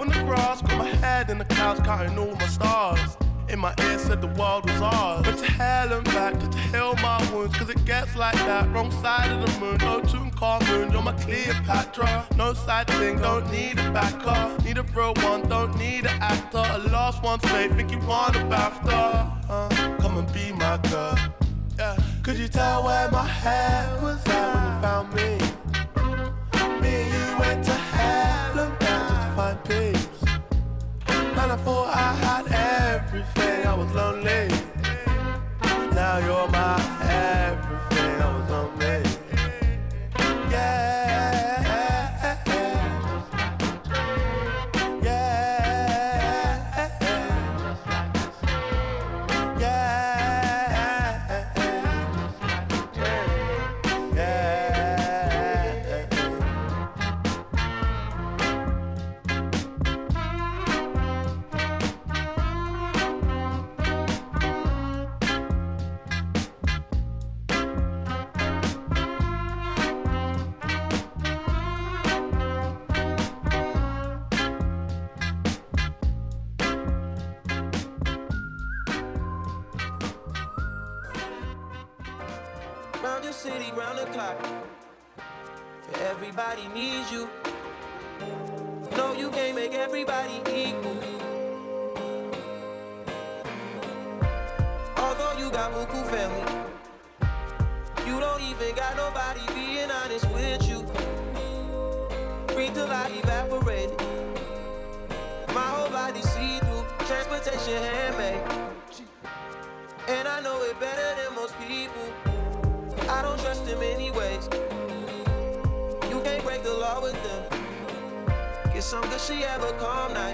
on the grass, got my head in the clouds, counting all my stars. In my ear said the world was ours. But to hell and back, to heal my wounds, cause it gets like that. Wrong side of the moon, no tune car moon, you're my Cleopatra. No side thing, don't need a backer. Need a real one, don't need an actor. A lost one's faith, think you want a BAFTA. Uh, come and be my girl. Yeah. Could you tell where my head was at when you found me? Me and you went to I I had everything, I was lonely. Now you're my everything,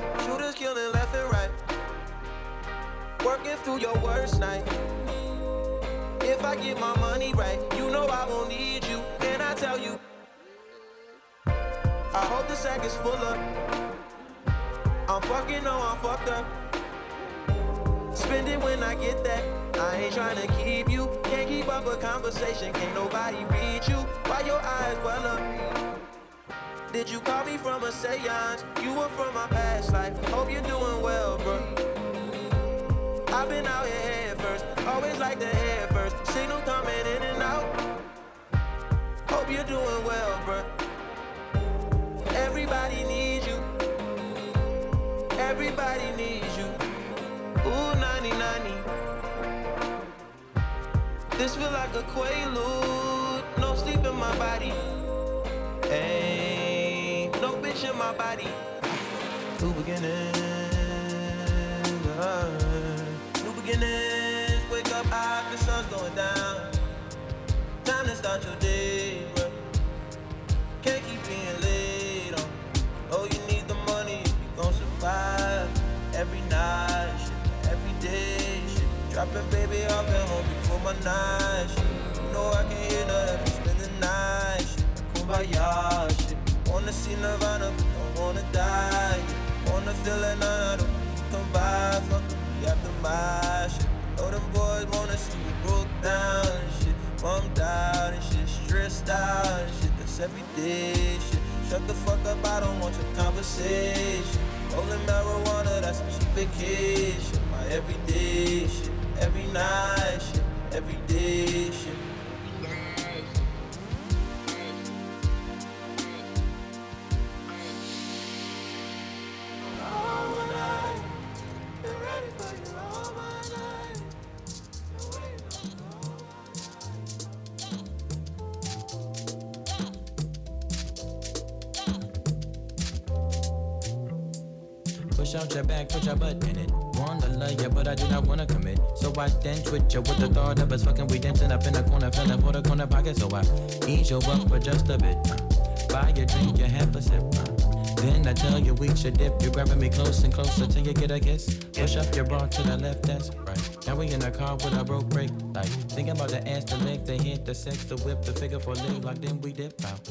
night. Shooters killing left and right. Working through your worst night. If I get my money right, you know I won't need you. And I tell you, I hope the sack is full up. I'm fucking, no, I'm fucked up. Spend it when I get that. I ain't trying to keep you. Can't keep up a conversation. Can't nobody read you. Why your eyes well up? Did you call me from a seance? You were from my past life. Hope you're doing well, bro. I've been out here head first. Always like the head first. Signal coming in and out. Hope you're doing well, bro. Everybody needs you. Everybody needs you. Ooh, 90 90. This feel like a quaalude. No sleep in my body. Ain't Picture my body. New beginnings. Uh, new beginnings. Wake up, after the sun's going down. Time to start your day, bro. Can't keep being late on. Oh, you need the money if you gon' survive. Every night, shit, every day, shit. Dropping baby off at home before my night, shit. You know I can't hear nothing, spend the night, shit. Kumbaya, shit. Wanna see Nirvana, don't wanna die. Wanna feel it, nah, I don't come by. Fuck me after my shit. Know them boys wanna see you broke down and shit. Bummed out and shit, stressed out and shit. That's everyday shit. Shut the fuck up, I don't want your conversation. Rolling marijuana, that's a cheap vacation. My everyday shit, every night shit, everyday shit. Push out your back, put your butt in it. Wanna love you, but I do not wanna commit. So I then twitch you with the thought of us fucking. We dancing up in the corner, feeling for the corner pocket. So I ease your up for just a bit. Buy your drink, you have a sip. Then I tell you we should dip. You're grabbing me close and closer till you get a kiss. Push up your bra to the left, that's right. Now we in the car with a broke brake light. Thinking about the ass, the leg, the hit, the sex, the whip, the figure for leg lock. Then we dip out.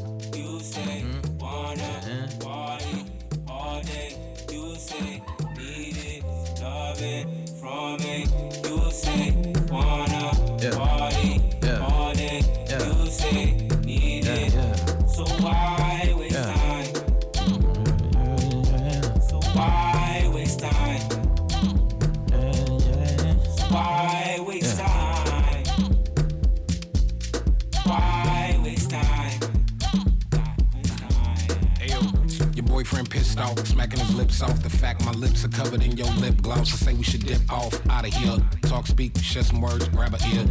Smacking his lips off. The fact my lips are covered in your lip gloss. I say we should dip off out of here. Talk, speak, share some words, grab a ear.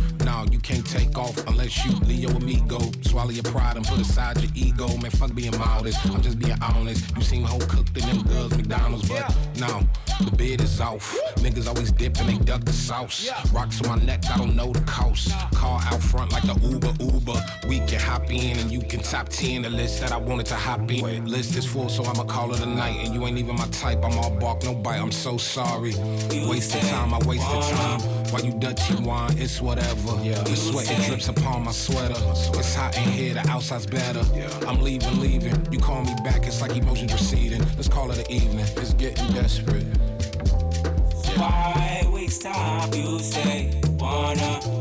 You can't take off unless you Leo amigo. Swallow your pride and put aside your ego. Man, fuck being modest. I'm just being honest. You seem whole cooked in them girls, McDonald's, but no. The bid is off. Niggas always dip and they duck the sauce. Rocks on my neck, I don't know the cost. Car out front like the Uber Uber. We can hop in and you can top 10 the list that I wanted to hop in. List is full, so I'ma call it a night. And you ain't even my type. I'm all bark, no bite. I'm so sorry. Wasted time, I wasted time. While you dirty wine, it's whatever. Yeah. The sweat it drips upon my sweater. It's hot in here, the outside's better. Yeah. I'm leaving, leaving. You call me back, it's like emotions receding. Let's call it an evening. It's getting desperate. Why waste time? You say wanna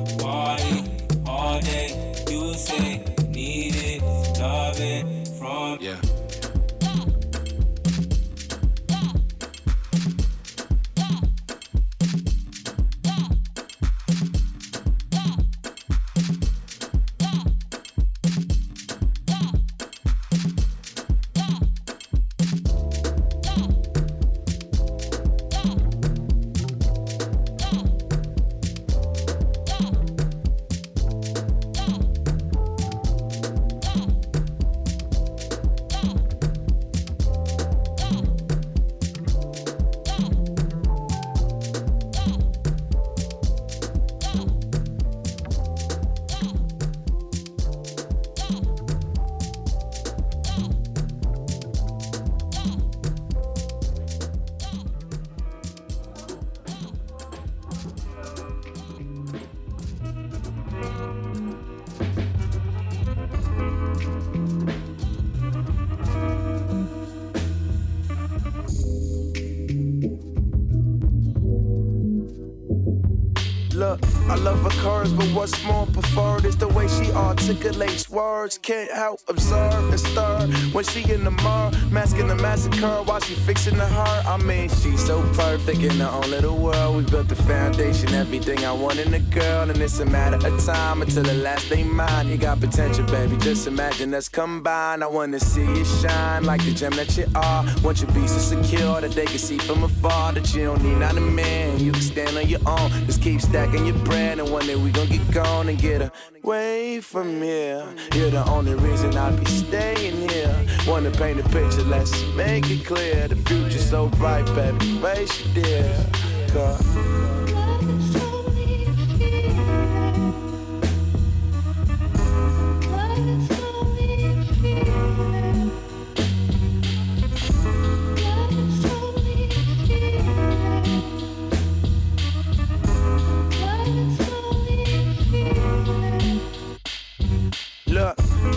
Can't help observe and stir when she in the mirror, masking the massacre while she fixing the hurt. I mean, she's so perfect in her own little world. We built the foundation, everything I want in a girl, and it's a matter of time until the last day mine. You got potential, baby. Just imagine us combined. I wanna see you shine like the gem that you are. Want you be so secure that they can see from afar that you don't need not a man. You can stand on your own. Just keep stacking your bread, and one day we gon' get gone and get away from here. You're the only reason I'll be staying here. Wanna paint a picture, let's make it clear. The future's so bright, baby. Face you, dear. God.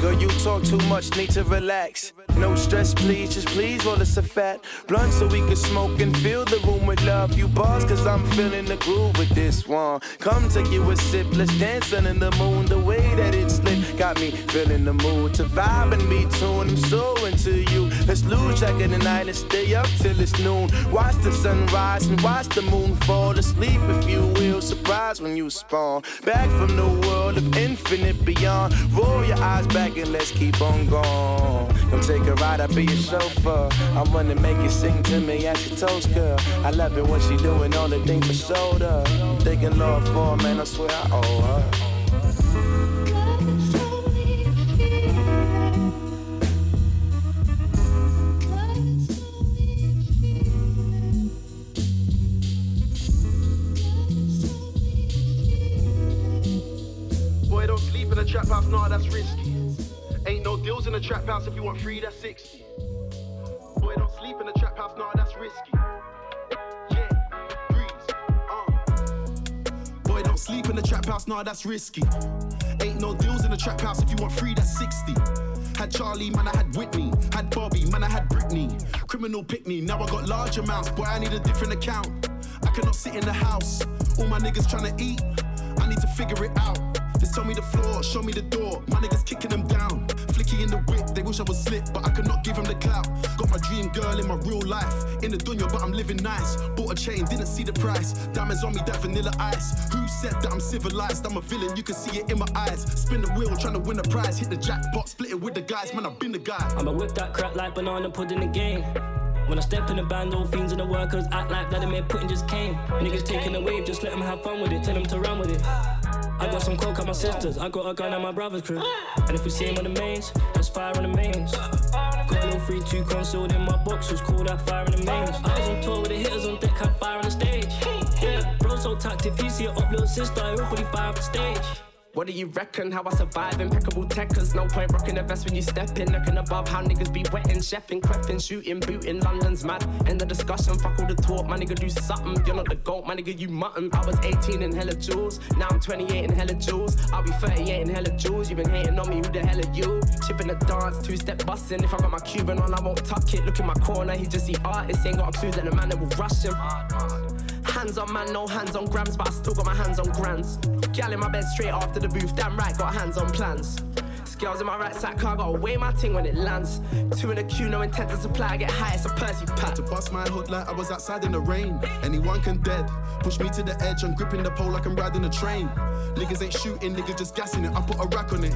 Girl, you talk too much, need to relax. No stress, please, just please roll us a fat blunt so we can smoke and fill the room with love. You boss, cause I'm feeling the groove with this one. Come take you a sip, let's dance under the moon. The way that it's lit got me feeling the mood to vibe and be tuned. I'm so into you. Let's lose track of the night and stay up till it's noon. Watch the sunrise and watch the moon fall asleep, if you will. Surprise when you spawn. Back from the world of infinite beyond. Roll your eyes back and let's keep on going. Come take a ride, I'll be your chauffeur. I wanna make you sing to me as your toast, girl. I love it when she doing all the things I showed her. Thinking Lord for man, I swear I owe her. Boy, don't sleep in a trap house, nah, that's risky. No deals in the trap house if you want free, that's 60. Boy, don't sleep in the trap house, nah, that's risky. Yeah, breeze, uh. Boy, don't sleep in the trap house, nah, that's risky. Ain't no deals in the trap house if you want free, that's 60. Had Charlie, man, I had Whitney. Had Bobby, man, I had Britney. Criminal pick me, now I got large amounts, boy, I need a different account. I cannot sit in the house, all my niggas trying to eat. I need to figure it out. Just tell me the floor, show me the door. My niggas kicking them down. Flicky in the whip, they wish I was slick, but I could not give them the clout. Got my dream girl in my real life. In the dunya, but I'm living nice. Bought a chain, didn't see the price. Diamonds on me, that vanilla ice. Who said that I'm civilized? I'm a villain, you can see it in my eyes. Spin the wheel, trying to win a prize. Hit the jackpot, split it with the guys. Man, I've been the guy. I'ma whip that crap like banana pudding again. When I step in the band, all fiends and the workers act like Vladimir Putin just came. Niggas taking the wave, just let them have fun with it, tell them to run with it. I got some coke at my sisters, I got a gun at my brother's crib. And if we see him on the mains, that's fire on the mains. Got a little 3 2 concealed in my boxes, call that fire in the mains. I was on tour with the hitters on deck, had fire on the stage. Yeah, bro, so tacked, if you see it up, little sister, I will probably fire off the stage. What do you reckon? How I survive? Impeccable tech, cause no point rocking a vest when you step in. Looking above how niggas be wetting, chefing, creffing, shooting, booting. London's mad. End the discussion, fuck all the talk. My nigga do something. You're not the goat, my nigga, you mutton. I was 18 in hella jewels. Now I'm 28 in hella jewels. I'll be 38 in hella jewels. You been hating on me, who the hell are you? Chipping the dance, two step busting. If I got my Cuban on, I won't tuck it. Look in my corner, he just see artists. Ain't got a clue that the man that will rush him. Hands on man, no hands on grams, but I still got my hands on grands. Gal in my bed straight after the booth, damn right, got hands on plans. Skills in my right side car, gotta weigh my ting when it lands. Two in a queue, no intent to supply, I get high, it's a Percy pack. To bust my hood like I was outside in the rain. Anyone can dead. Push me to the edge, I'm gripping the pole like I'm riding a train. Niggas ain't shooting, niggas just gassing it. I put a rack on it.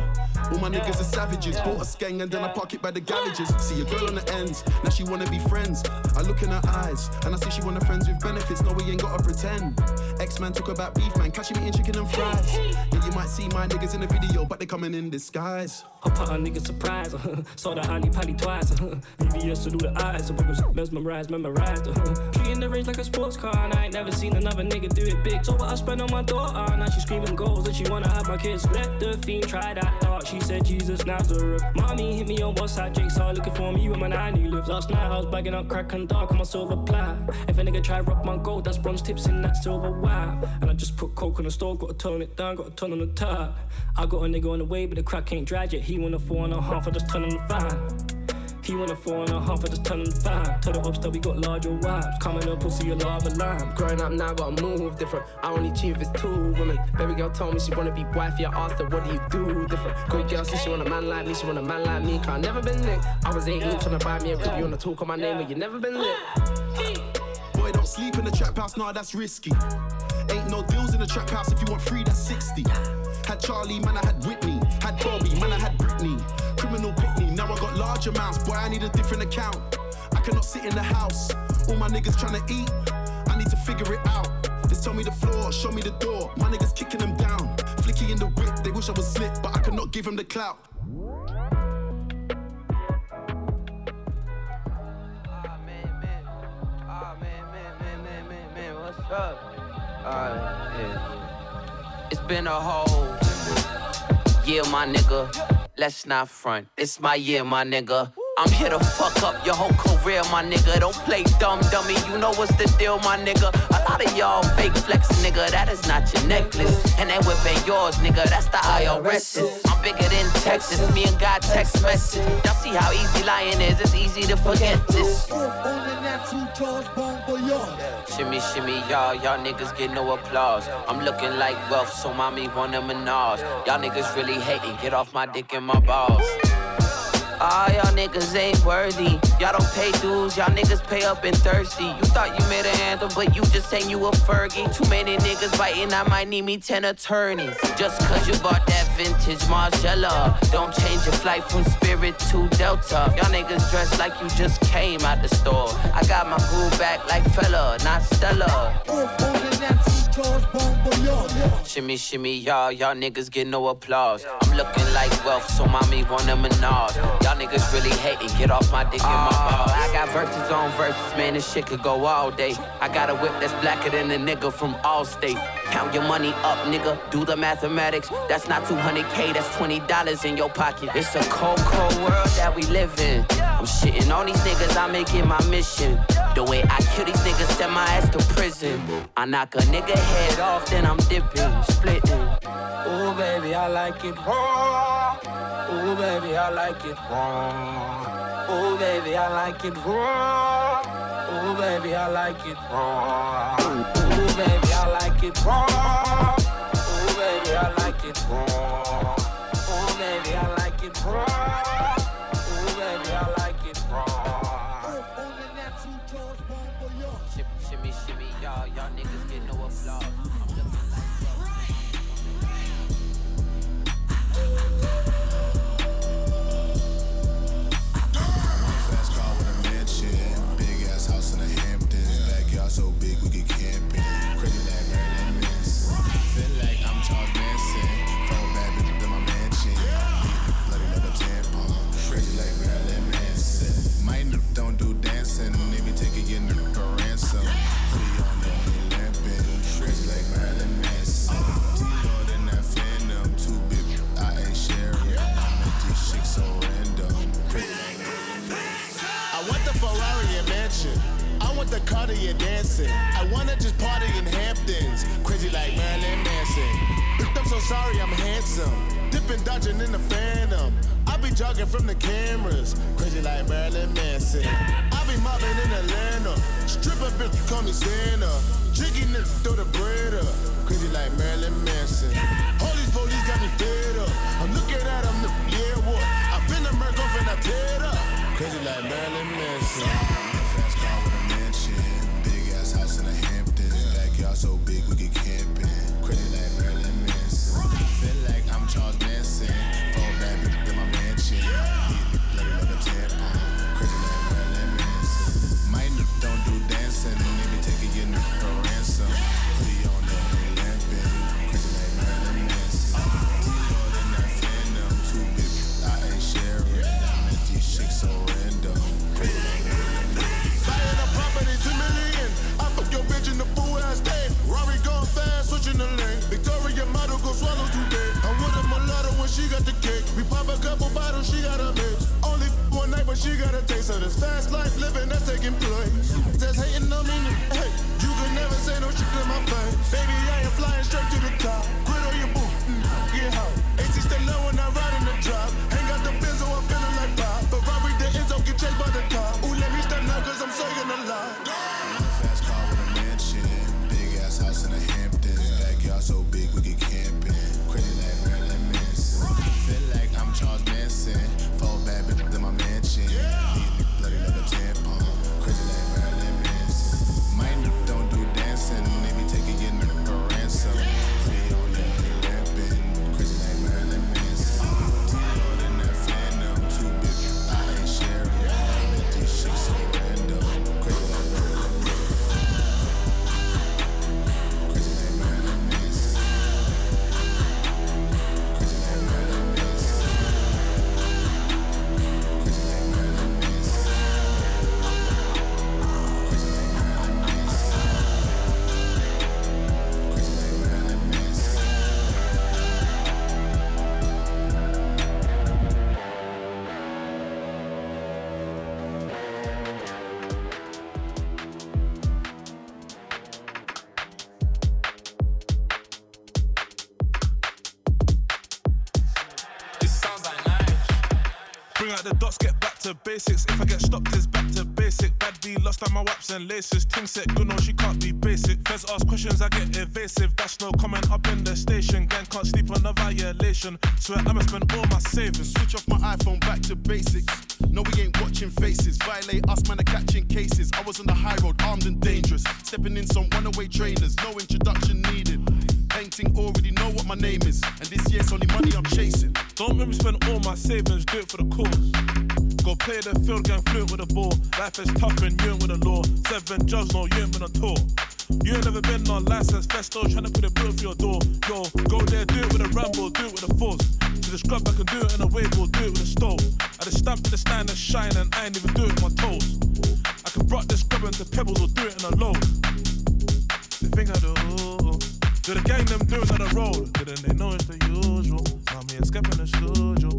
All my niggas are savages. Bought a skeng and then I park it by the garages. See a girl on the ends, now she wanna be friends. I look in her eyes and I see she wanna friends with benefits. No, we ain't gotta pretend. X man talk about beef man, catching me eating chicken and fries. Yeah, you might see my niggas in the video, but they coming in disguise eyes. I a nigga surprise. Uh-huh. Saw the honey patty twice. Uh-huh. VVS to do the eyes. The book mesmerized, memorized. Uh-huh. Treating the range like a sports car. And I ain't never seen another nigga do it big. So what I spend on my daughter. Now she screaming goals that she wanna have my kids. Let the fiend try that dark. She said Jesus Nazareth. Mommy hit me on WhatsApp. Jake saw looking for me when my nanny lives. Last night I was bagging up crack and dark on my silver plat. If a nigga try rock my gold, that's bronze tips in that silver wire. And I just put coke on the stove. Gotta turn it down. Gotta turn on the tap. I got a nigga on the way, but the crack ain't dry yet. He want a four and a half, I just turn on the five. He want a four and a half, I just turn on the five. Tell the ups that we got larger wives. Coming up, pussy, a lava line. Growing up now, gotta move different. I only cheat if it's two women. Baby girl told me she wanna be wifey. I asked her, what do you do different? Good girl said she want a man like me, she want a man like me. Cause I never been lit. I was 18 trying to buy me a crib. You wanna talk on my name, but you never been lit. Boy, don't sleep in the trap house, nah, that's risky. Ain't no deals in the trap house. If you want free, that's 60. Had Charlie, man, I had Whitney. Had Bobby, man, I had Britney. Criminal me, now I got large amounts. Boy, I need a different account. I cannot sit in the house. All my niggas trying to eat. I need to figure it out. Just tell me the floor, show me the door. My niggas kicking them down. Flicky in the whip, they wish I was slick, but I cannot give them the clout. Uh. It's been a whole year, my nigga. Let's not front. It's my year, my nigga. I'm here to fuck up your whole career, my nigga. Don't play dumb, dummy. You know what's the deal, my nigga. A lot of y'all fake flex, nigga. That is not your necklace. And that whip ain't yours, nigga. That's the IRS. I'm bigger than Texas. Me and God text message. Y'all see how easy lying is. It's easy to forget this. Shimmy, shimmy, y'all. Y'all niggas get no applause. I'm looking like wealth, so mommy want a menage. Y'all niggas really hating. Get off my dick and my balls. Ah, y'all niggas ain't worthy. Y'all don't pay dues, y'all niggas pay up and thirsty. You thought you made an anthem, but you just saying you a Fergie. Too many niggas biting, I might need me 10 attorneys. Just cause you bought that vintage Margiela. Don't change your flight from Spirit to Delta. Y'all niggas dressed like you just came out the store. I got my groove back like fella, not Stella. Shimmy, shimmy, y'all, y'all niggas get no applause. I'm looking like wealth, so mommy want a menage. Y'all niggas really hating, get off my dick and my ah. balls. I got verses on verses, man, this shit could go all day. I got a whip that's blacker than a nigga from Allstate. Count your money up, nigga, do the mathematics. That's not 200k, that's $20 in your pocket. It's a cold, cold world that we live in. I'm shitting on these niggas, I make it my mission. The way I kill these niggas, send my ass to prison. I knock a nigga head off, then I'm dipping, splitting. Ooh, baby, I like it raw. Ooh, baby, I like it raw. Ooh, baby, I like it raw. Ooh, baby, I like it raw party. Want the Cartier dancing. I wanna just party in Hamptons. Crazy like Marilyn Manson. I'm so sorry, I'm handsome. Dipping, dodging in the phantom. I be jogging from the cameras. Crazy like Marilyn Manson. I be mobbing in Atlanta. Stripper bitch, call me Santa. Jiggy nigga, throw the bread up. Crazy like Marilyn Manson. Life living that's taking place. Just hating on me, hey, you could never say no shit to my face. Baby, I am flying straight to the top. Quit on your boot, mm, get hot. AC stay low when I ride in the drop. Ain't got the benzo, I'm feeling like pop. But Robert the Enzo get chased by the cop. Ooh, let me stop now, cause I'm saying a lot. To basics. If I get stopped, it's back to basic. Bad B lost on my waps and laces. Ting set good, no, she can't be basic. Feds ask questions, I get evasive. That's no comment up in the station. Gang can't sleep on a violation. Swear I'ma spend all my savings. Switch off my iPhone back to basics. No, we ain't watching faces. Violate us, man, are catching cases. I was on the high road, armed and dangerous. Stepping in some runaway trainers, no introduction needed. Painting already know what my name is. And this year's only money I'm chasing. Don't make me spend all my savings, do it for the cause. Go play the field, gang fluent with the ball. Life is tough and you ain't with the law. Seven jobs, no, you ain't been on tour. You ain't never been on license, festo, trying to put a bill for your door. Yo, go there, do it with a ramble, do it with a force. To the scrub, I can do it in a wave or do it with a stove. I just stamp to the stand and shine, and I ain't even do it with my toes. I can rock this scrub into pebbles or do it in a low. The thing I do, do the gang them do it on the road. Didn't they know it's the usual? Me escaping the studio.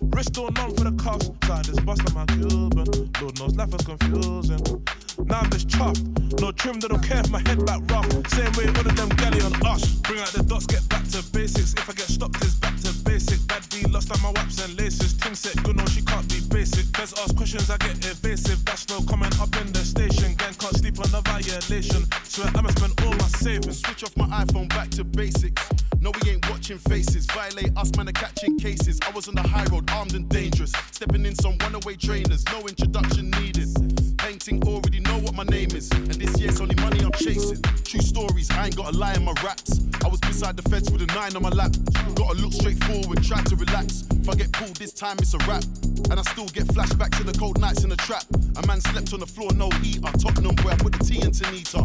Wrist all numb for the cuffs, side this bust on my Cuban. Lord knows life is confusing. Now I'm just chuffed. No trim, they don't care if my head back rough. Same way all of them galley on us. Bring out the dots, get back to basics. If I get stopped, it's back to basic. Bad B lost on my waps and laces. Ting set good, no, she can't be basic. Feds ask questions, I get evasive. That's no comment up in the station. Gang can't sleep on a violation. Swear I'ma spend all my savings. Switch off my iPhone back to basics. No, we ain't watching faces. Violate us, man, are catching cases. I was on the high road, armed and dangerous. Stepping in some runaway trainers, no introduction needed. Painting already know what my name is. And this year's only money I'm chasing. True stories, I ain't got a lie in my raps. I was beside the fence with a nine on my lap. Gotta look straight forward, try to relax. If I get pulled this time, it's a wrap. And I still get flashbacks to the cold nights in the trap. A man slept on the floor, no heater. Tottenham, where I put the tea into Nita.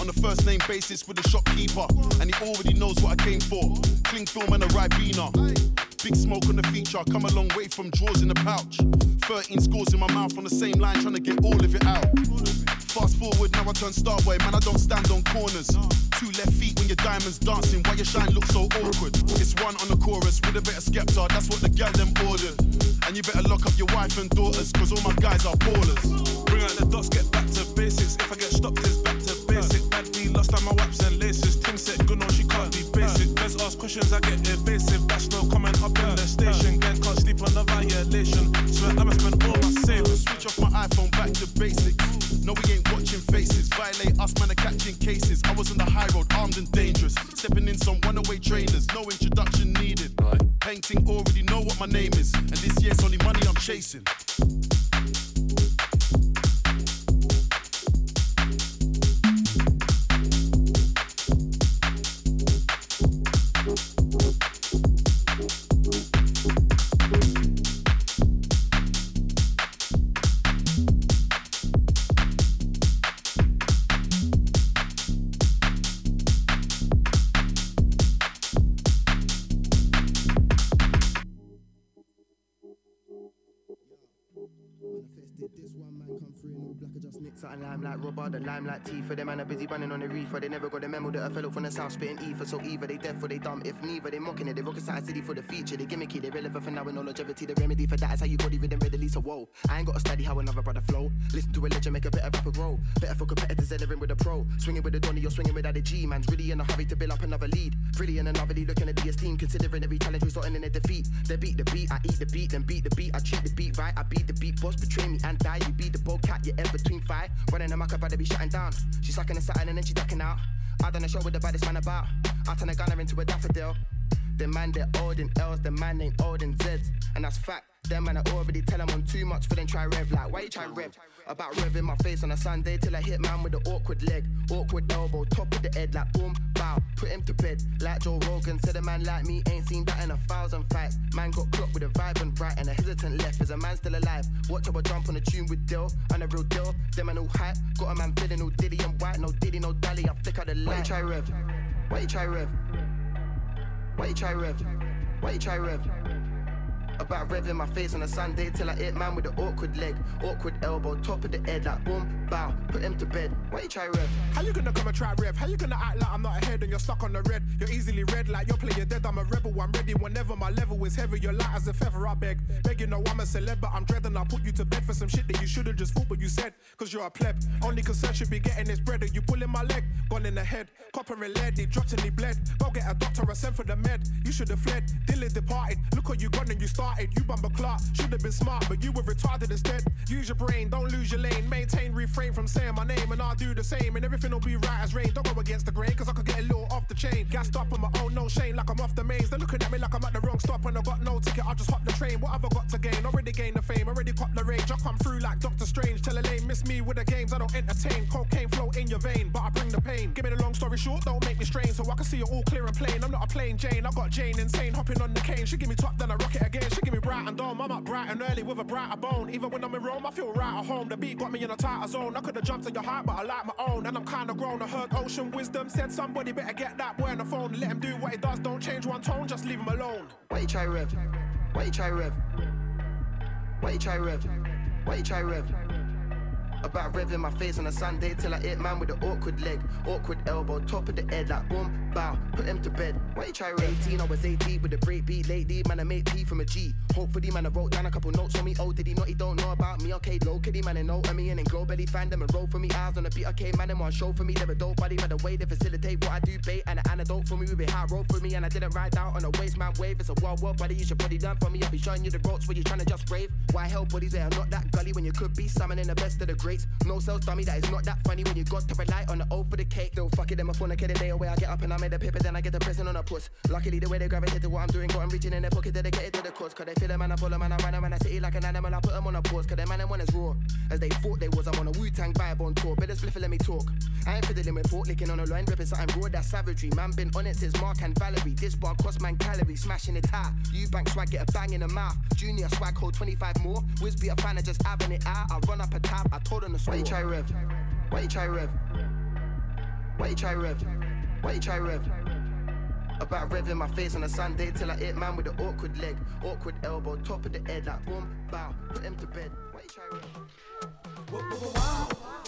On the first name basis with the shopkeeper. And he already knows what I came for. Cling film and a Ribena. Big smoke on the feature, I come a long way from drawers in the pouch. 13 scores in my mouth on the same line, trying to get all of it out. Fast forward, now I turn star boy, man, I don't stand on corners. Two left feet when your diamonds dancing, why your shine looks so awkward? It's one on the chorus with a bit of Skepta, that's what the gal them ordered. And you better lock up your wife and daughters, cause all my guys are ballers. Bring out the dots, get back to basics. If I get stopped, it's back to basic. Bad B lost on my waps and laces. Questions, I get evasive. That's no comment up in the station. Gang can't sleep on a violation. Swear I'ma spend all my savings. Switch off my iPhone back to basics. No, we ain't watching faces. Violate us, man, are catching cases. I was on the high road, armed and dangerous. Stepping in some runaway trainers, no introduction needed. Painting already know what my name is. And this year's only money I'm chasing. Like rubber, the lime like teeth for them man are busy running on the reefer. They never got the memo that a fellow from the south spitting ether. So either they deaf or they dumb. If neither, they mocking it. They rocket side city for the future. They gimmicky, they relevant for now with no longevity. The remedy for that is how you body rhythm readily. So whoa, I ain't got to study how another brother flow. Listen to a legend, make a better rapper grow. Better for competitors entering with a pro. Swinging with a Donny, you're swinging without a G. Man's really in a hurry to build up another lead. Really in another lead, looking at the esteem. Considering every challenge resulting in a defeat. They beat the beat, I eat the beat, then beat the beat. I treat the beat right, I beat the beat. Boss betray me and die. You be the bold cat, you're in between fight. Running a muck up, to be shutting down. She sucking a satin and then she ducking out. I done a show with the baddest man about. I turn a gunner into a daffodil. The man they're old in L's, the man ain't old in Z's. And that's fact. Them man I already tell them I'm too much for them try rev. Like, why you try rev? About rev in my face on a Sunday till I hit man with the awkward leg. Awkward elbow, top of the head, like boom, bow. Put him to bed. Like Joe Rogan said a man like me ain't seen that in a thousand fights. Man got clocked with a vibrant right and a hesitant left. Is a man still alive? Watch how I jump on a tune with Dill. And a real deal. Them man all hype. Got a man feeling all diddy and white. No diddy, no dally. I flick out the light. Why you try rev? Why you try rev? Why you try rev? Why you try rev? About revving my face on a Sunday till I hit man with an awkward leg, awkward elbow, top of the head, like boom, bow, put him to bed. Why you try rev? How you gonna come and try rev? How you gonna act like I'm not ahead and you're stuck on the red? You're easily red like you're playing dead. I'm a rebel, I'm ready whenever my level is heavy. You're light as a feather, I beg. Begging no, I'm a celeb, but I'm dreading. I'll put you to bed for some shit that you should've just thought, but you said, cause you're a pleb. Only concern should be getting this bread. Are you pulling my leg? Gone in the head, copper and lead, he dropped and he bled. Go get a doctor, I sent for the med. You should've fled, Dylan departed. Look what you gone and you started. Started. You bumper clock, should have been smart, but you were retarded instead. Use your brain, don't lose your lane. Maintain, refrain from saying my name, and I'll do the same. And everything will be right as rain. Don't go against the grain, cause I could get a little off the chain. Gassed up on my own, no shame, like I'm off the mains. They're looking at me like I'm at the wrong stop, and I got no ticket. I'll just hop the train. What have I got to gain? Already gained the fame, already caught the rage. I come through like Doctor Strange. Tell a lane, miss me with the games, I don't entertain. Cocaine flow in your vein, but I bring the pain. Give me the long story short, don't make me strain, so I can see it all clear and plain. I'm not a plain Jane, I got Jane insane, hopping on the cane. She give me top, then I rock it again. She give me bright and dome. I'm up bright and early with a brighter bone. Even when I'm in Rome, I feel right at home. The beat got me in a tighter zone. I could have jumped in your heart, but I like my own. And I'm kinda grown. I heard Ocean Wisdom said somebody better get that boy on the phone. Let him do what he does. Don't change one tone, just leave him alone. Why you try rev? Why you try rev? Why you try rev? Why you try rev? About revving my face on a Sunday till I hit man with an awkward leg, awkward elbow, top of the head, like boom, bow, put him to bed. Why you try rev? 18, I was 18 with a break beat lately, man, I made P from a G. Hopefully, man, I wrote down a couple notes on me. Oh, did he not? He don't know about me. Okay, low kitty, man, and know me. And then belly, find them and roll for me. Eyes on the beat, okay, man, and one show for me. Never dope body, man, the way they facilitate what I do, bait. And an antidote for me, we be high road for me. And I didn't ride out on a waste man wave. It's a wild world, buddy. You should body done for me. I'll be showing you the ropes where you're trying to just rave. Why help buddies that are not that gully when you could be summoning the best of the greats? No self dummy, that is not that funny when you got to rely on the O for the cake. Though fuck it, them a phone, I get a day away. I get up and I made a paper, then I get the prison on a puss. Luckily, the way they gravitate to what I'm doing, got them reaching in their pocket, dedicated to the cause. Cause they feel a man, I follow man, I run around, I city like an animal, I put them on a pause. Cause them man, them one is raw. As they thought they was, I'm on a Wu Tang vibe on tour. Better spliff let me talk. I ain't fiddling with pork, licking on a line, ripping something raw, that's savagery. Man, been on it since Mark and Valerie. This bar cost man calories, smashing it high. You bank swag, get a bang in the mouth. Junior swag, hold 25 more. Wiz be a fan of just having it out. I run up a tab, I told them to Why you try rev? Why you try rev? Why you try rev? Why you try rev? About revving my face on a Sunday till I hit man with an awkward leg, awkward elbow, top of the head, like boom, bow, put him to bed. Why you try rev?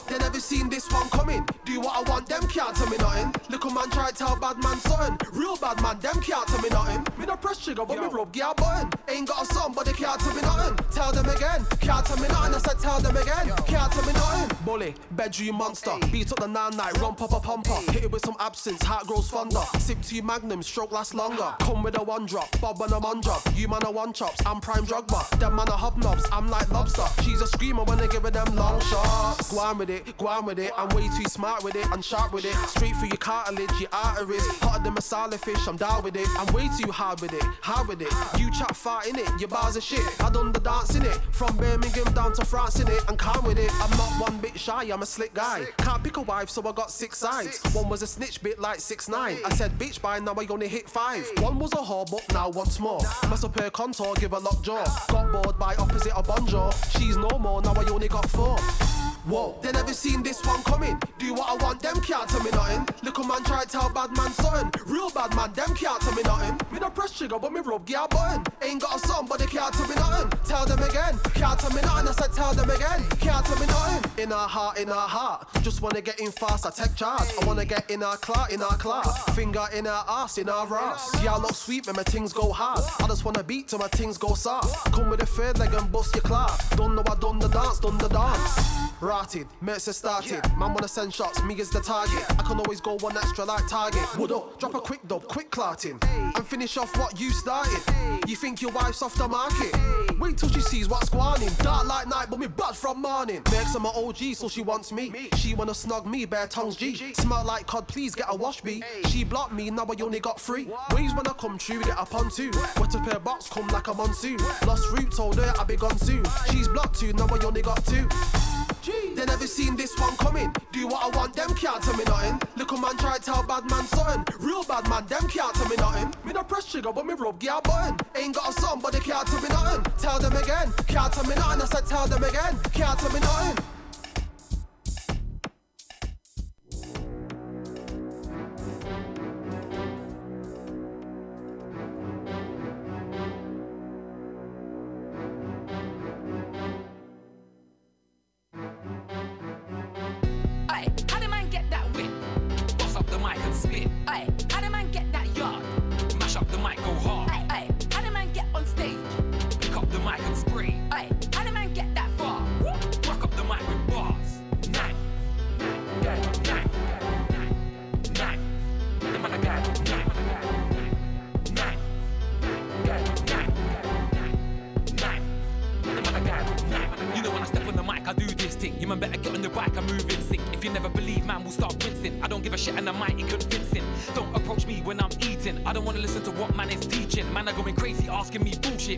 They never seen this one coming. Do what I want, them can't tell me nothing. Little man try tell bad man something. Real bad man, them can't tell me nothing. Me no press trigger, but me rub gear button. Ain't got a song, but they can't tell me nothing. Tell them again, can't tell me nothing. I said tell them again, can't tell me nothing. Bully, bedroom monster. Beat up the nine night, run pop a pumper. Hit it with some absence, heart grows fonder. Sip two magnum, stroke lasts longer. Come with a one drop, bob when a one drop. You man a one chops, I'm prime drug bar. Them man are hobnobs, I'm like lobster. She's a screamer when they give her them long shots. Go on with it, go on with it. I'm way too smart with it, and sharp with it. Straight through your cartilage, your arteries. Hotter than masala fish, I'm down with it. I'm way too hard with it, hard with it. You chat fart in it, your bars are shit. I done the dance in it, from Birmingham down to France in it, I'm calm with it. I'm not one bit shy, I'm a slick guy. Can't pick a wife, so I got six sides. One was a snitch bit like six nine. I said bitch by now I only hit five. One was a whore, but now once more. Mess up her contour, give her lockjaw. Got bored by opposite a bonjour. She's no more, now I only got four. Whoa, they never seen this one coming. Do what I want, them can't tell me nothing. Little man try tell bad man something. Real bad man, them can't tell me nothing. Me no press trigger, but me rub gear button. Ain't got a song, but they can't tell me nothing. Tell them again, can't tell me nothing. I said tell them again, can't tell me nothing. In our heart, in our heart. Just wanna get in fast, I take charge. I wanna get in our clout, in our clout. Finger in our ass, in our ass. Yeah, I look sweet when my things go hard. I just wanna beat till my things go soft. Come with a third leg and bust your clout. Don't know I done the dance, done the dance. Rotted, Mercer started. Man wanna send shots, me is the target. I can always go one extra like target. Wood up, drop a quick dub, quick clarting. And finish off what you started. You think your wife's off the market? Wait till she sees what's going on. Dark like night, but me bad from morning. Makes her my OG, so she wants me. She wanna snug me, bare tongues G. Smell like cod, please get a wash B. She blocked me, now I only got three. Waves when I come true, get up on two. Wet up her box, come like a monsoon. Lost route, told her I be gone soon. She's blocked two, now I only got two. They never seen this one coming. Do what I want, them can't tell me nothing. Little man try tell bad man something. Real bad man, them can't tell me nothing. Me no press trigger, but me rub gear button. Ain't got a song, but they can't tell me nothing. Tell them again, can't tell me nothing. I said tell them again, can't tell me nothing.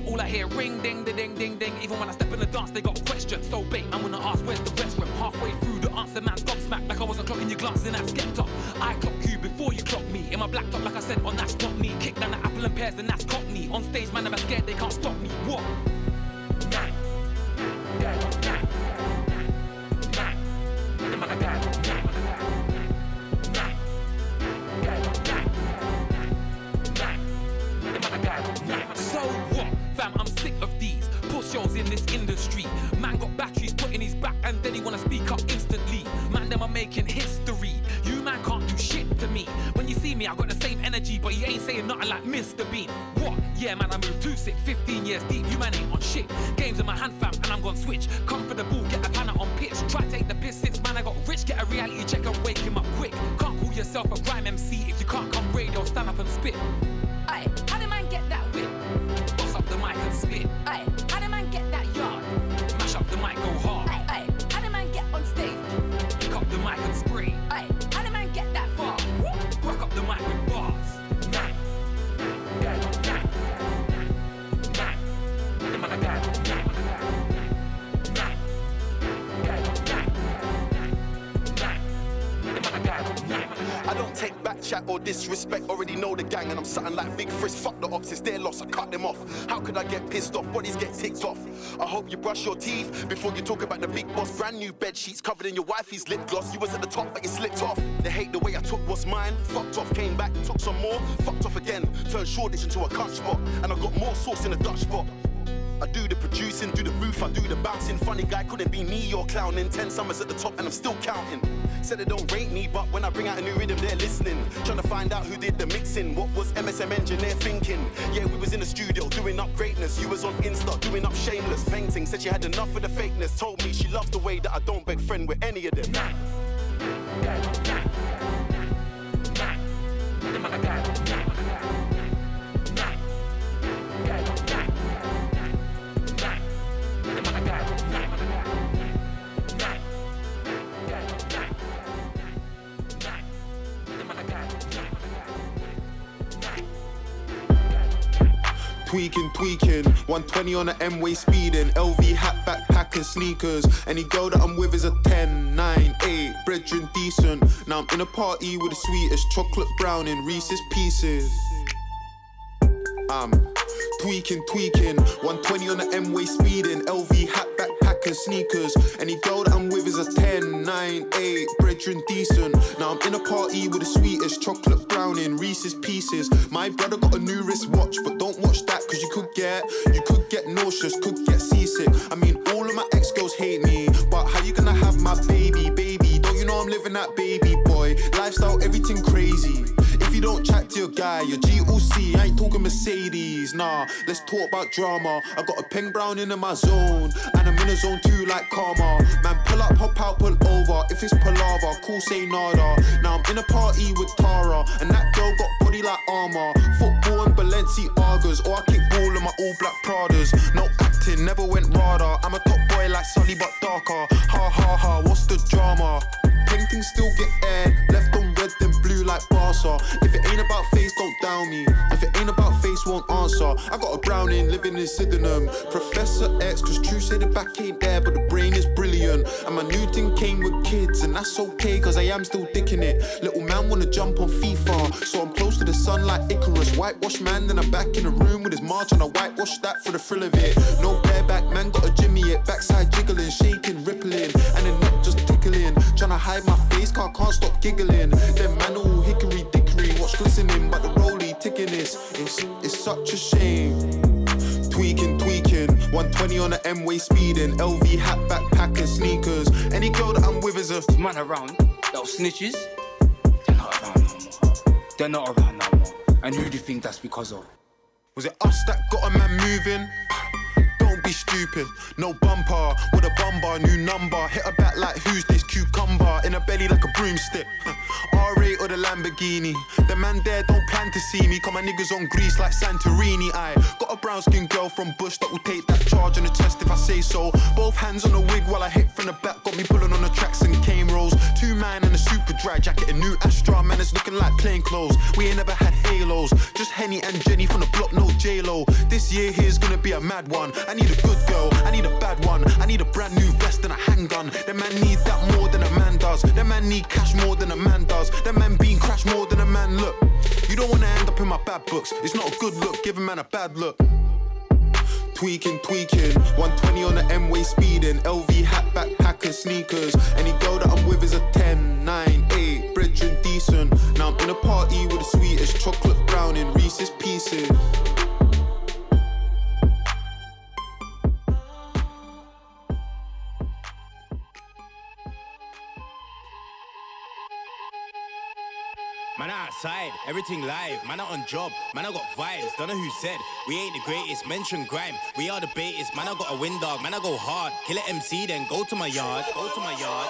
All I hear ring, ding, ding, ding, ding, ding. Even when I step in the dance, they got questions. So I'm gonna ask where's the restroom. Halfway through the answer, man's gobsmacked. Like I wasn't clocking your glancing at Skepta. I disrespect, already know the gang, and I'm something like Big Frisk. Fuck the ops, it's their loss, I cut them off. How could I get pissed off? Bodies get ticked off. I hope you brush your teeth before you talk about the big boss. Brand new bed sheets covered in your wifey's lip gloss. You was at the top, but you slipped off. They hate the way I took what's mine. Fucked off, came back, took some more. Fucked off again, turned Shoreditch into a cunt spot. And I got more sauce in the Dutch spot. I do the producing, do the roof, I do the bouncing. Funny guy couldn't be me or clowning. Ten summers at the top and I'm still counting. Said they don't rate me, but when I bring out a new rhythm, they're listening. Trying to find out who did the mixing. What was MSM engineer thinking? Yeah, we was in the studio doing up greatness. You was on Insta doing up shameless painting. Said she had enough of the fakeness. Told me she loves the way that I don't beg friend with any of them. Tweaking, tweaking, 120 on the M-way speeding, LV hat, backpack and sneakers. Any girl that I'm with is a 10, 9, 8, brethren decent. Now I'm in a party with the sweetest chocolate brown in Reese's Pieces. I'm tweaking, tweaking, 120 on the M-way speeding, LV hat, backpack sneakers. Any girl that I'm with is a 10, 9, 8, brethren decent. Now I'm in a party with the sweetest chocolate brown in Reese's Pieces. My brother got a new wristwatch, but don't watch that cause you could get, you could get nauseous, could get seasick. I mean, all of my ex-girls hate me, but how you gonna have my baby, baby? Don't you know I'm living that baby boy? Lifestyle, everything crazy. You don't chat to your guy, your GOC, I ain't talking Mercedes. Nah, let's talk about drama. I got a pen brown in my zone, and I'm in a zone too like karma. Man, pull up, hop out, pull over. If it's palaver, cool, say nada. Now I'm in a party with Tara, and that girl got body like armor. Football and Balenciagas, or I kick ball in my all black Pradas. No acting, never went radar. I'm a top boy like Sully, but darker. Ha ha ha, what's the drama? Paintings still get air, left on blue like Barca. If it ain't about face, don't down me. If it ain't about face, won't answer. I got a browning living in Sydenham. Professor X, cause true say the back ain't there, but the brain is brilliant. And my new thing came with kids, and that's okay, cause I am still dicking it. Little man wanna jump on FIFA, so I'm close to the sun like Icarus. Whitewash man, then I'm back in the room with his march, and I whitewash that for the thrill of it. No bareback man, got a Jimmy it, backside jiggling, shaking, rippling, and then not just tickling. Tryna hide my face, car can't stop giggling. Them man all hickory dickory, watch glistening, but the rollie ticking is it's, it's such a shame. Tweaking, tweaking, 120 on the M-way speeding, LV hat, backpack and sneakers. Any girl that I'm with is a man around. Those snitches, they're not around no more. They're not around no more. And who do you think that's because of? Was it us that got a man moving? Be stupid. No bumper, with a bumper, new number. Hit her back like who's this cucumber? In her belly like a broomstick. R8 or the Lamborghini. The man there don't plan to see me. Come my niggas on Greece like Santorini. I got a brown skin girl from Bush that will take that charge on the chest if I say so. Both hands on the wig while I hit from the back. Got me pulling on the tracks and cane rolls. Two man and a super dry jacket. A new Astra man is looking like plain clothes. We ain't never had halos. Just Henny and Jenny from the block, no J-Lo. This year here's gonna be a mad one. I need a good girl, I need a bad one. I need a brand new vest and a handgun. Them man need that more than a man does. Them man need cash more than a man does. Them man being crashed more than a man look. You don't wanna end up in my bad books. It's not a good look, give a man a bad look. Tweaking, tweaking, 120 on the M-way speeding. LV hat, backpacker, sneakers. Any girl that I'm with is a 10, 9, 8, brethren decent. Now I'm in a party with the sweetest chocolate brown in Reese's pieces. Everything live. Man out on job, man I got vibes. Don't know who said we ain't the greatest. Mention grime, we are the baitest. Man I got a wind dog, man I go hard. Kill it MC, then go to my yard. Go to my yard.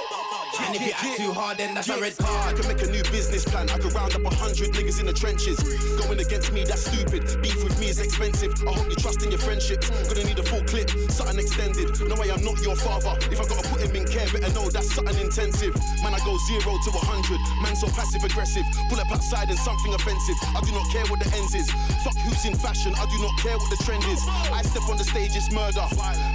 And if you act too hard, then that's a red card. I card. can make a new business plan. I could round up a hundred niggas in the trenches. Going against me, that's stupid. Beef with me is expensive. I hope you trust in your friendships. Gonna need a full clip, something extended. No way, I'm not your father. If I gotta put him in care, better know that's something intensive. Man, I go zero to a hundred. Man, so passive aggressive. Pull up outside and something offensive. I do not care what the ends is. Fuck who's in fashion. I do not care what the trend is. I step on the stage, it's murder.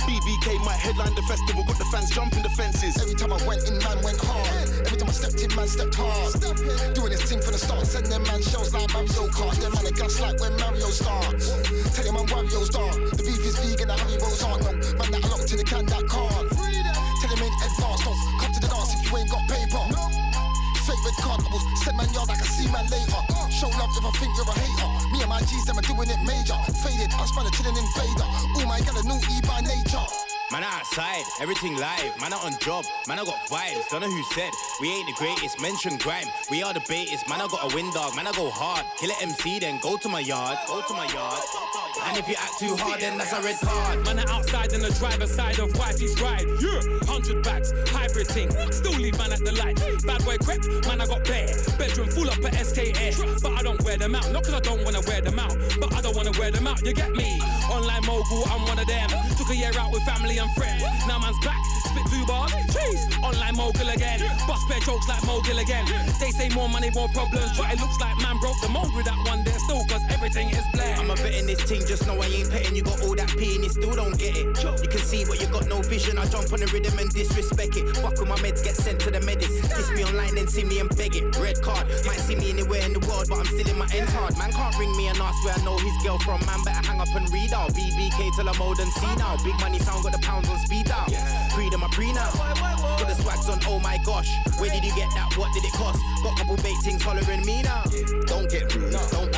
BBK might headline the festival, got the fans jumping the fences. Every time I went in, man went hard. Every time I stepped in, man stepped hard. Doing this thing from the start, send them man shows like Mario Kart. Yeah, man, a gas like when Mario starts. Tell them I'm Wario star. The beef is vegan, the rolls aren't no. Man, that I locked in the can, that card. Tell them ain't advanced, don't come to the dance if you ain't got paper. Favorite card, I was send man yard, I can see man later. Show love if I think you're a hater. Me and my G's, them are doing it major. Faded, I'm spanning chilling in fader. All my gal are naughty by nature. Man outside, everything live. Man on job, man I got vibes. Don't know who said we ain't the greatest. Mention grime, we are the baitest. Man I got a wind dog, man I go hard. Kill it MC, then go to my yard. Go to my yard. And if you act too hard, then that's a red card. Man, outside in the driver's side of wifey's ride. Yeah, hundred bags, hybrid thing. Still at the lights. Bad boy man, I got bare. Bedroom full up at SKS. But I don't wear them out. Not cause I don't wanna wear them out. But I don't wanna wear them out, you get me? Online mogul, I'm one of them. Took a year out with family and friends. Now man's back, spit two bars. Jeez, online mogul again. Bust bare jokes like mogul again. They say more money, more problems. But it looks like man broke the mold with that one there still. Cause everything is bland. This team, just know I ain't petting. You got all that P and you still don't get it. You can see, but you got no vision. I jump on the rhythm and disrespect it. Fuck with my meds, get sent to the medics. Kiss me online, then see me and beg it. Red card, might see me anywhere in the world, but I'm still in my ends hard. Man can't ring me and ask where I know his girl from. Man better hang up and read out. BBK till I'm old and see now. Big money sound got the pounds on speed out. Freedom, I pre now. Got the swags on, oh my gosh. Where did you get that? What did it cost? Got couple bait things hollering me now. Don't get rude, don't.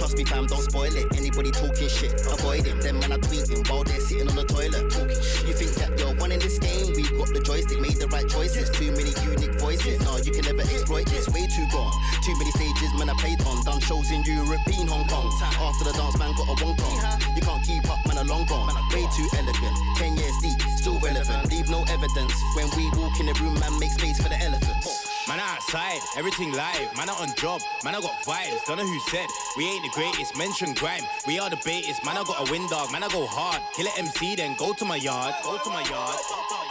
Trust me, fam, don't spoil it. Anybody talking shit, avoid it. Them man are tweeting while they're sitting on the toilet. Talking. You think that you're one in this game? We've got the joystick, made the right choices. Too many unique voices. No, you can never exploit this. Way too gone. Too many stages, man, I played on. Done shows in Europe, been Hong Kong. After the dance, man, got a wong kong. You can't keep up, man, a long gone. Way too elegant. Ten years deep, still relevant. Leave no evidence. When we walk in the room, man, make space for the elephants. Man outside, everything live. Man out on job, man I got vibes. Don't know who said we ain't the greatest. Mention grime, we are the baitest. Man I got a wind dog, man I go hard. Kill it MC, then go to my yard. Go to my yard.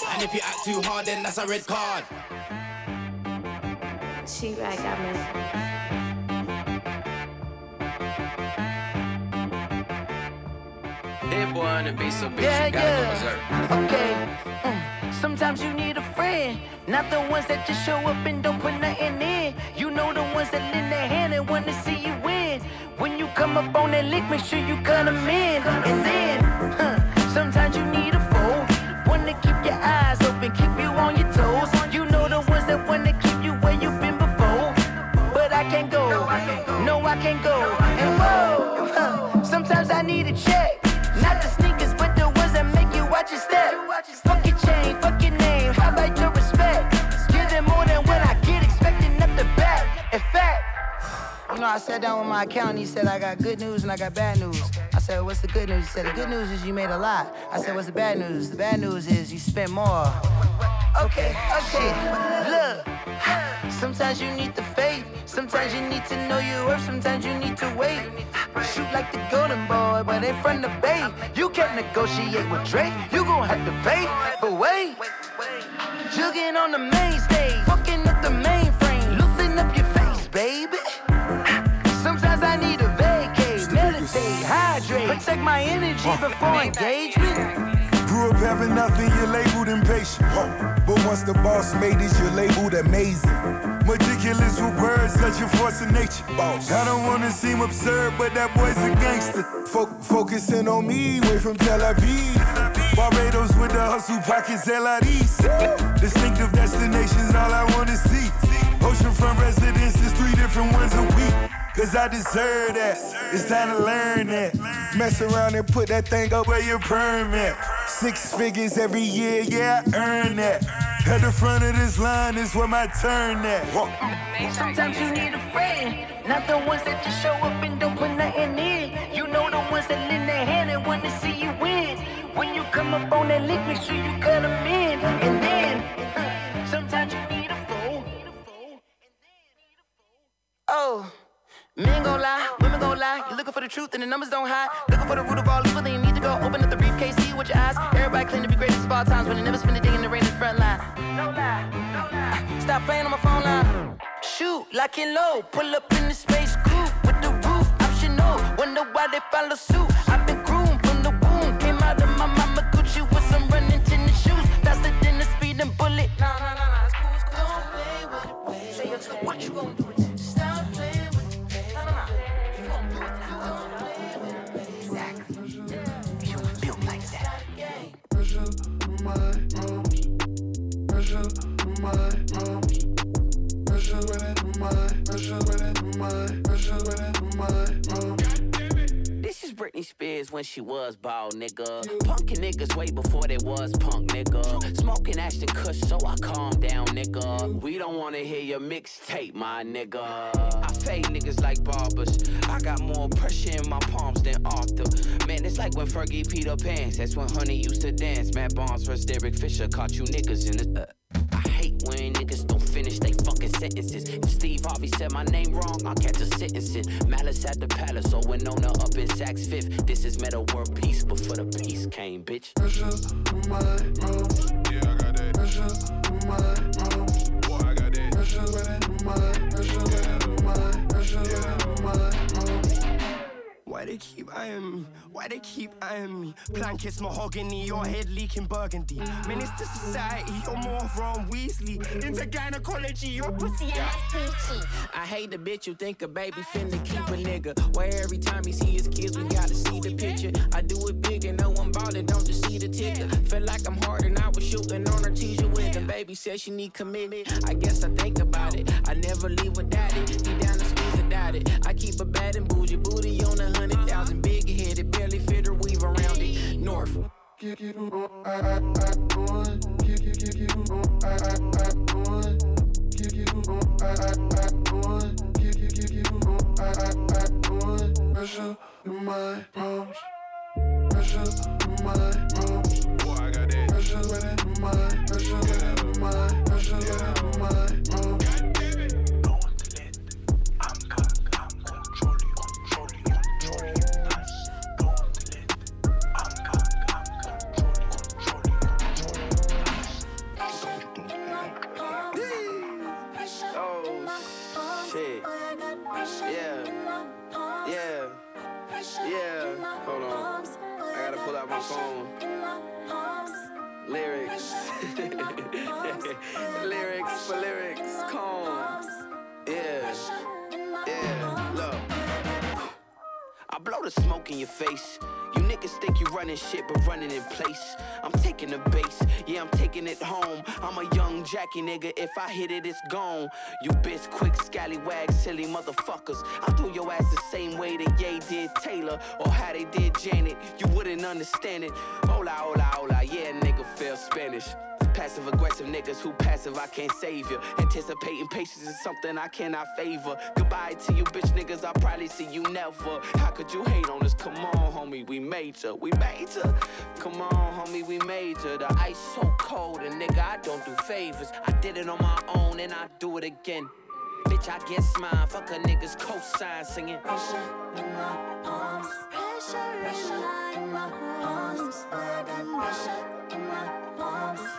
And if you act too hard, then that's a red card. She right got me. That boy on the beat so big, Yeah, you gotta yeah. go berserk. Okay. mm. Sometimes you need a friend, not the ones that just show up and don't put nothing in. You know the ones that lend their hand and wanna see you win. When you come up on that lick, make sure you cut 'em in. And then, huh, sometimes you need a foe, one to keep your eyes open, keep you on your toes. You know the ones that wanna keep you where you've been before. But I can't go, no, I can't go. And whoa, huh, sometimes I need a check. Know, I sat down with my accountant, he said I got good news and I got bad news. I said, What's the good news? He said, The good news is you made a lot. I said, What's the bad news? The bad news is you spent more. Okay, oh, okay, look. Sometimes you need the faith. Sometimes you need to know your worth. Sometimes you need to wait. Shoot like the golden boy, but in front of Bay. You can't negotiate with Drake. You gon' have to pay. But wait, jugging on the main stage, fucking up the mainframe, loosen up your face, baby. I need a vacate, meditate, hydrate, protect my energy before engagement. Grew up having nothing, you're labeled impatient. But once the boss made it, you're labeled amazing. Meticulous with words, such a force of nature. Boss. I don't wanna seem absurd, but that boy's a gangster. Fo- focusing on me, way from Tel Aviv. Barbados with the hustle pockets, LIDs. Distinctive destinations, all I wanna see. Oceanfront residences, three different ones a week. Cause I deserve that. It's time to learn that. Mess around and put that thing up where your permit. Six figures every year, yeah, I earn that. At the front of this line is where my turn at. Sometimes you need a friend, not the ones that just show up and don't put nothing in. You know the ones that lend their hand and want to see you win. When you come up on that lick, make sure you cut them in. And then, uh, sometimes you need a fool. Oh. Men gon' lie, women gon' lie. You're looking for the truth and the numbers don't hide. Looking for the root of all evil, then you need to go open up the briefcase, see with your eyes. Everybody claim to be greatest of all times, but they never spend a day in the rain in the front line. No lie, no lie. Stop playing on my phone line. Shoot, lock it low. Pull up in the space coupe with the roof optional. Wonder why they follow suit. I've been groomed from the womb. Came out of my mama Gucci with some running tennis shoes. Faster than the speeding bullet. Nah, nah, nah, nah. It's cool, it's cool. Don't play with it. Say what you gon' do? When she was bald, nigga. Punkin' niggas way before they was punk, nigga. Smoking Ashton Kush, so I calm down, nigga. We don't wanna hear your mixtape, my nigga. I fade niggas like barbers. I got more pressure in my palms than Arthur. Man, it's like when Fergie Peter Pants. That's when Honey used to dance. Matt Barnes vs. Derek Fisher caught you niggas in the. Uh, I hate when niggas don't finish they fucking sentences. If Steve Harvey said my name wrong, I'll catch a sentencing. Malice at the palace, or Winona up in Saks Fifth. This is Metta World Peace before the peace came, bitch. Pressure on my arms. Yeah, I got that. Pressure on my arms. Boy, I got that. Pressure waiting on my. Pressure waiting on my. Pressure waiting on my arms. Why they keep eyeing me? Why they keep eyeing me? Blankets mahogany, your head leaking burgundy. To society, you're more Ron Weasley. Into gynecology, you're pussy ass peachy. I hate the bitch you think a baby finna keep a nigga. Where every time he see his kids, we gotta see the picture. I do it big and know I'm ballin', don't just see the ticket. Feel like I'm hard and I was shooting on her teaser with him. Baby said she need commitment. I guess I think about it. I never leave without it. Deep down the squeeze without it. I keep a bad and bougie booty on a hundred thousand. Big headed, barely fit her weave around it. North. Get get on, I I I on. Get get get get on, I I I on. Get get on, I I I on. Get get get get on, I I I on. Pressure in my palms. Pressure in my palms. Boy, I got that. Pressure waiting on my. Pressure waiting on my. Pressure waiting on my you running shit, but running in place. I'm taking the base, yeah, I'm taking it home. I'm a young Jackie nigga, if I hit it, it's gone. You bitch, quick, scallywag, silly motherfuckers. I do your ass the same way that Ye did Taylor, or how they did Janet. You wouldn't understand it. Hola, hola, hola, yeah, nigga feel Spanish. Passive aggressive niggas who passive, I can't save you. Anticipating patience is something I cannot favor. Goodbye to you, bitch niggas, I'll probably see you never. How could you hate on us? Come on, homie, we major, we major. Come on, homie, we major. The ice so cold, and nigga, I don't do favors. I did it on my own, and I do it again. Bitch, I get mine. Fuck a nigga's cosign singing. Pressure in my palms. Pressure in my got pressure in my palms.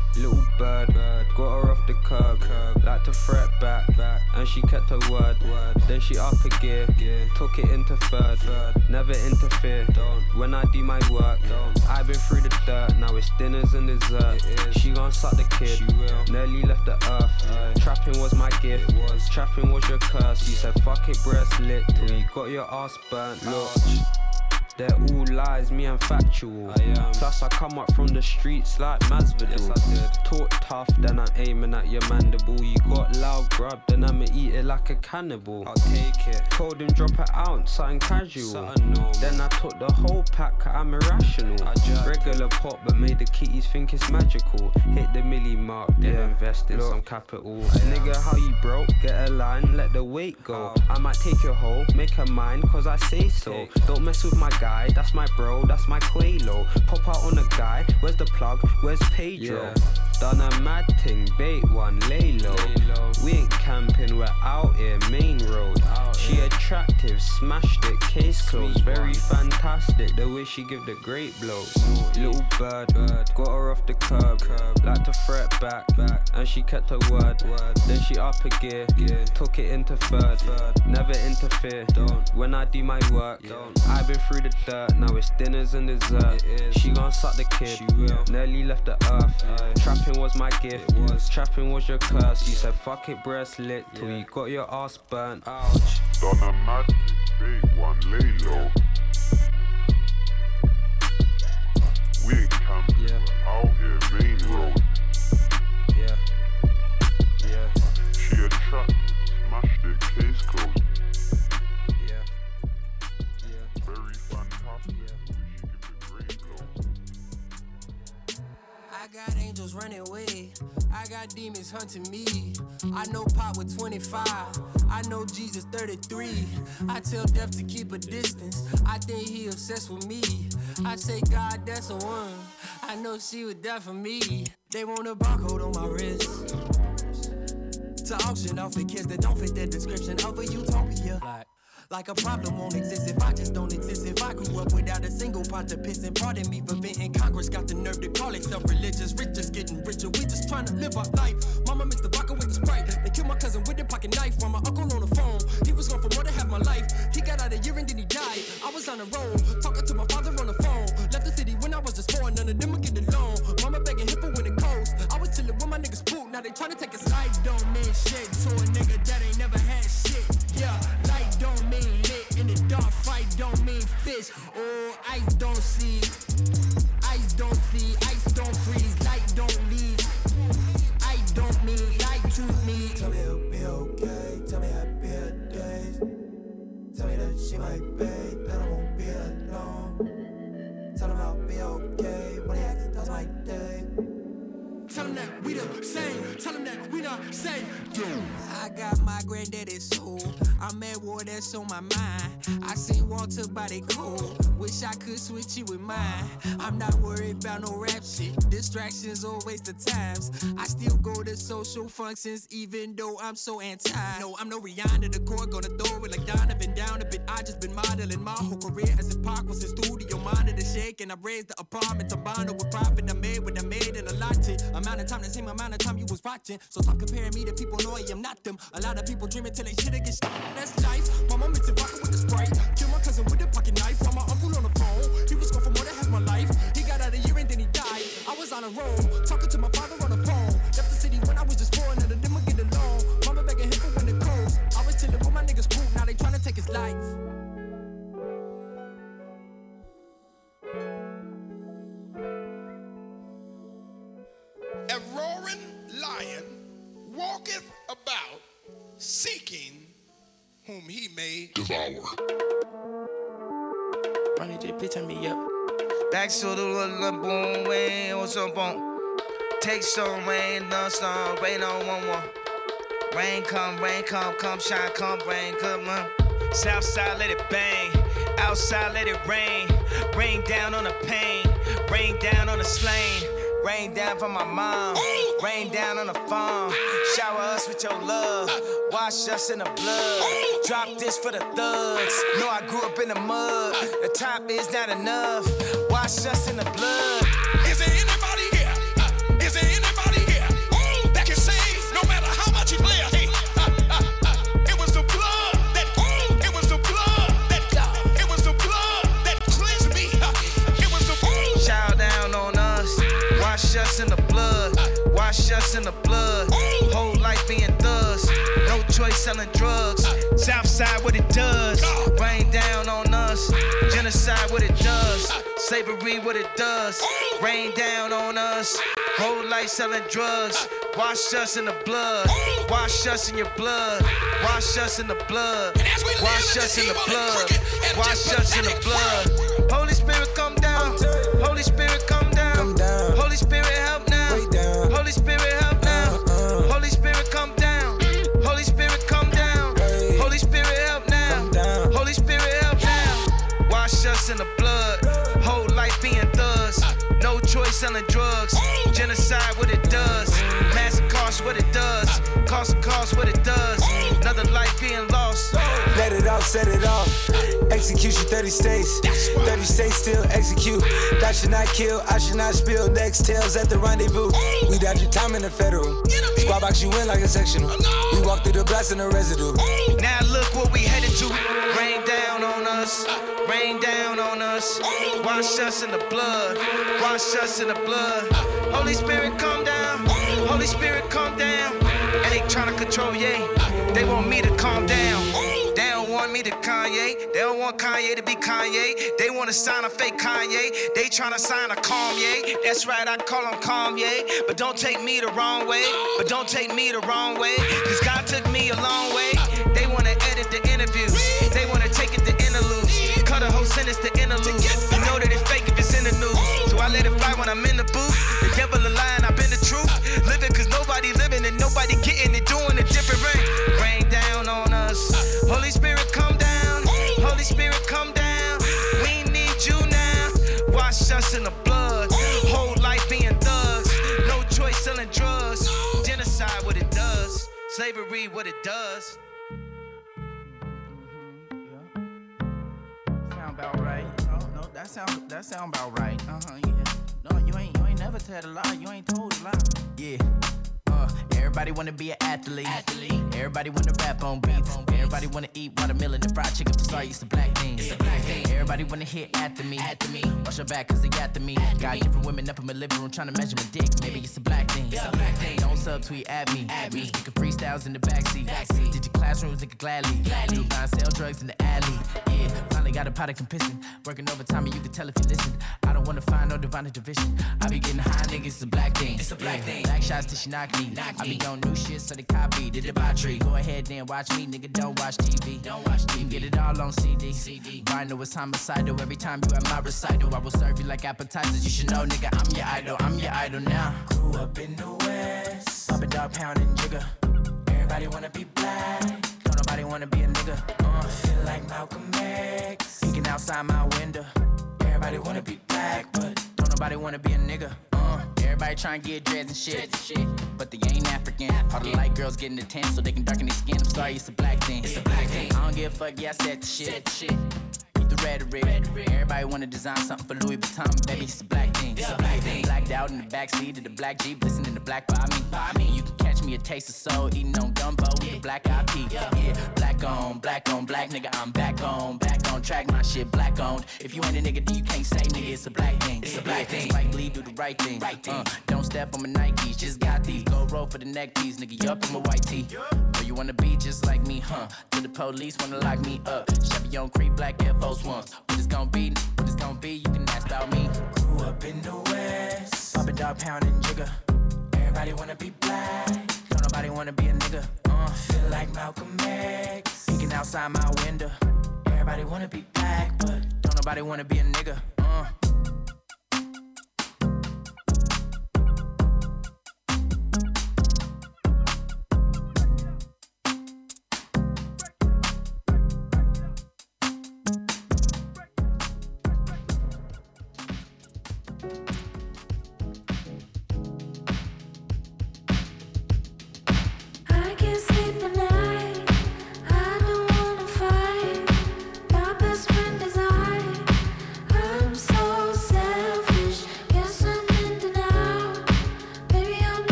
little bird, bird, got her off the curb, curb, like to fret back, back, and she kept her word. Then she up a gear, took it into third, never interfere. Don't. When I do my work, don't. I've been through the dirt, now it's dinners and dessert. She gon' suck the kid. Nearly left the earth. Trapping was my gift, was trapping was your curse. You said fuck it, breast lit, till you got your ass burnt. Look. They're all lies, me and factual. Plus, I come up from the streets like Masvidal. Talk tough, then I'm aiming at your mandible. You got loud grub, then I'ma eat it like a cannibal. I'll take it. Told him drop an ounce, something casual. then I took the whole pack, I'm irrational. Regular pop, but made the kitties think it's magical. Hit the milli mark, then invest in some capital. Nigga, how you broke? Get a line, let the weight go. I might take your hoe, make her mine, cause I say so. Don't mess with my guy, that's my bro, that's my Quelo. Pop out on a guy, where's the plug? Where's Pedro? Done a mad thing, bait one, lay low. We ain't camping, we're out here, main road. She attractive, smashed it, case closed. Very fantastic, the way she give the great blows. Little bird, got her off the curb, like to fret back, back, and she kept her word. word. Then she up a gear, took it into third, never interfere. Don't. When I do my work, Don't. I've been through the dirt, now it's dinners and dessert. She gon' suck the kid, nearly left the earth. Trapping was my gift, Was. trapping was your curse. You said fuck it, breast lit, till you got your ass burnt. Ouch. Done a mad bait one lay low. We ain't camping, we're out here, main road. Yeah. Yeah. She attracted, smashed it, case closed. Got angels running away. I got demons hunting me. I know Pop with 25. I know Jesus 33. I tell death to keep a distance. I think he obsessed with me. I say, God, that's a one. I know she would die for me. They want a barcode on my wrist. To auction off the kids that don't fit that description of a utopia. Like a problem won't exist if I just don't exist. If I grew up without a single pot to piss and pardon me for venting. Congress got the nerve to call itself religious. Rich just getting richer. We just trying to live our life. Mama mixed the vodka with the sprite. They killed my cousin with their pocket knife. While my uncle on the phone. He was gone for more than half my life. He got out a year and then he died. I was on the road. Talking to my father on the phone. Left the city when I was just four. None of them would get along. Mama begging him for when it coast. I was chilling with my niggas poop. Now they trying to take a life. Don't mean shit to a nigga that ain't never had fish. Oh, ice don't see. Ice don't see. Ice don't freeze. Light don't leave. Ice don't mean light to me. Tell me it'll be okay. Tell me happy days. Tell me that she might pay. That I won't be alone. Tell him I'll be okay. When he asks, that's my day. Tell him that we the same. Tell him that we not same. I got my granddaddy's soul. I'm at war, that's on my mind. I seen Walter body cold. Wish I could switch you with mine. I'm not worried about no rap shit. Distractions or waste of times. I still go to social functions even though I'm so anti. No, I'm no Rihanna. The core gonna throw it like Donovan down a bit. I just been modeling my whole career as a Pac was in studio. Monitor shaking. I raised the apartment to bond with profit. I made what I made and a lot to amount of time the same amount of time you was watching. So stop comparing me to people. No, I am not them. A lot of people dreaming till they shit get shit. That's life. My mom mixed it with the sprite. Kill my cousin with a pocket knife. While my uncle on the phone. He was gone for more than half my life. He got out a year and then he died. I was on a roll. Talking to my father on the phone. Left the city when I was just four. None them would get along. Mama begging him for when it cold. I was chilling with my niggas poop. Now they trying to take his life. Lion walketh about seeking whom he may devour. Run it, bitch, turn me up. Back to the little boom, way, what's up on? Take some rain, no sun, rain on one one. Rain come, rain come, come shine, come rain, come on. South side, let it bang. Outside, let it rain. Rain down on the pain. Rain down on the slain. Rain down for my mom. Rain down on the farm. Shower us with your love. Wash us in the blood. Drop this for the thugs. Know I grew up in the mud. The top is not enough. Wash us in the blood. Us in the blood. Whole life being thugs. No choice selling drugs. Southside, what it does. Rain down on us. Genocide, what it does. Slavery, what it does. Rain down on us. Whole life selling drugs. Wash us in the blood. Wash us in your blood. Wash us in the blood. Wash us in the blood. Wash us in the blood. Holy Spirit, come down. Holy Spirit, Selling drugs. Genocide, what it does. Mass cost, what it does. Cost of cost, what it does. Another life being lost. Let it off, set it off. Execution 30 states. 30 states still execute. That should not kill, I should not spill. Next tails at the rendezvous. We dodge your time in the federal. Squad box you in like a sectional. We the blast in the residue. Now look what we headed to. Rain down on us. Rain down on us. Wash us in the blood. Wash us in the blood. Holy Spirit, come down. Holy Spirit, come down. And they tryna control, yeah. They want me to calm down. Want me to Kanye. They don't want Kanye to be Kanye. They wanna sign a fake Kanye. They tryna sign a Kanye. That's right, I call him Kanye. But don't take me the wrong way. But don't take me the wrong way. Cause God took me a long way. They wanna edit the interviews. They wanna take it to interludes. Cut a whole sentence to interlude. You know that it's fake if it's in the news. So I let it fly when I'm in the booth. The devil a and I've been the truth. Living cause nobody living Wash in the blood. Whole life being thugs. No choice selling drugs. Genocide, what it does. Slavery, what it does. Sound about right. Oh no, that sound that sound about right. Uh huh. Yeah. No, you ain't you ain't never told a lie. You ain't told a lie. Yeah. Everybody wanna be an athlete. athlete. Everybody wanna rap on beats. Everybody wanna eat watermelon and fried chicken. Sorry, it's a black thing. It's a black thing. Everybody wanna hit after me. After me. Watch your back cause they after me. Got different women up in my living room trying to measure my dick. Maybe it's a black thing. It's a black thing. Don't subtweet at me. At me. Speaking freestyles in the backseat. backseat. Did your classrooms nigga gladly. gladly. Do buy and sell drugs in the alley. Yeah. Finally got a pot of compissing. Working overtime and you can tell if you listen. I don't wanna find no divine division. I be getting high niggas. It's a black thing. It's a black yeah. thing. Black shots till she knock me. Knock I be on new shit so they copy the debauchery. Go ahead and watch me, nigga. Don't watch TV. Don't watch TV. You can get it all on CD. CD. Vinyl is homicidal. Every time you at my recital, I will serve you like appetizers. You should know, nigga. I'm your idol. I'm your idol now. Grew up in the West. Pop a dog pound and jigger. Everybody wanna be black. Don't nobody wanna be a nigga. Uh, feel like Malcolm X. Peeking outside my window. Everybody wanna be black, but don't nobody wanna be a nigga. Uh, everybody to get dreads and shit. But they ain't African. All the light girls getting the tan so they can darken their skin. I'm sorry, it's a black thing. It's a black thing. I don't give a fuck, yeah, I said the shit. Beat the rhetoric. Everybody wanna design something for Louis Vuitton, baby, it's a black thing. It's a black thing. Blacked out in the backseat of the black Jeep, listening to the black by me. By me. You can catch me a taste of soul, eating on gumbo with a black eyed pea. Yeah. black on, black on, black nigga, I'm back on, back on track, my shit black on. If you ain't a nigga, then you can't say nigga, it's a black thing. It's a black thing. Spike Lee, do the right thing. Right thing. Uh, don't step on my Nikes, just got these. Go roll for the neck piece, nigga, you up in my white tee. Or you wanna be just like me, huh? To the police wanna lock me up. Chevy on Creek, black Air Force Ones. What it's gonna be, what it's gonna be, you can ask about me. Grew up in the West. Pop a dog pound and jigger. Everybody wanna be black. Nobody wanna be a nigga. Uh, feel like Malcolm X. Peeking outside my window. Everybody wanna be black, but don't nobody wanna be a nigga. Uh.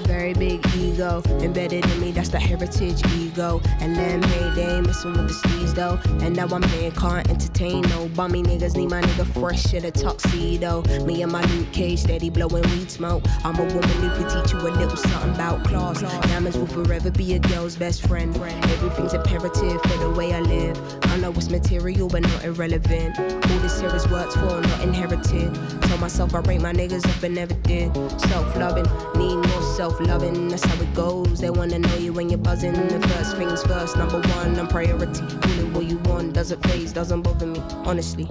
Very big ego embedded in me, that's the heritage ego. And them hey, they ain't messing with the steez though. And now I'm here, can't entertain no bummy niggas. Need my nigga fresh in a tuxedo. Me and my Luke Cage steady blowing weed smoke. I'm a woman who can teach you a little something about class. Diamonds will forever be a girl's best friend. Everything's imperative for the way I live. I know it's material but not irrelevant. All this here is worked for, not inherited. Tell myself I rate my niggas up but never did. Self loving, need more self loving. That's how it goes. They wanna know you when you're buzzing. The first things first, number one, I'm priority. It what you want, doesn't phase, doesn't bother me, honestly.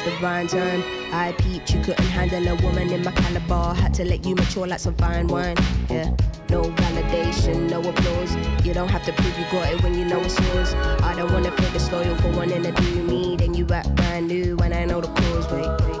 In this divine time. I peeped, you couldn't handle a woman in my caliber. Had to let you mature like some fine wine. Yeah, no validation, no applause. You don't have to prove you got it when you know it's yours. I don't wanna feel disloyal for wanting to do me. Then you act brand new when I know the cause. Wait, call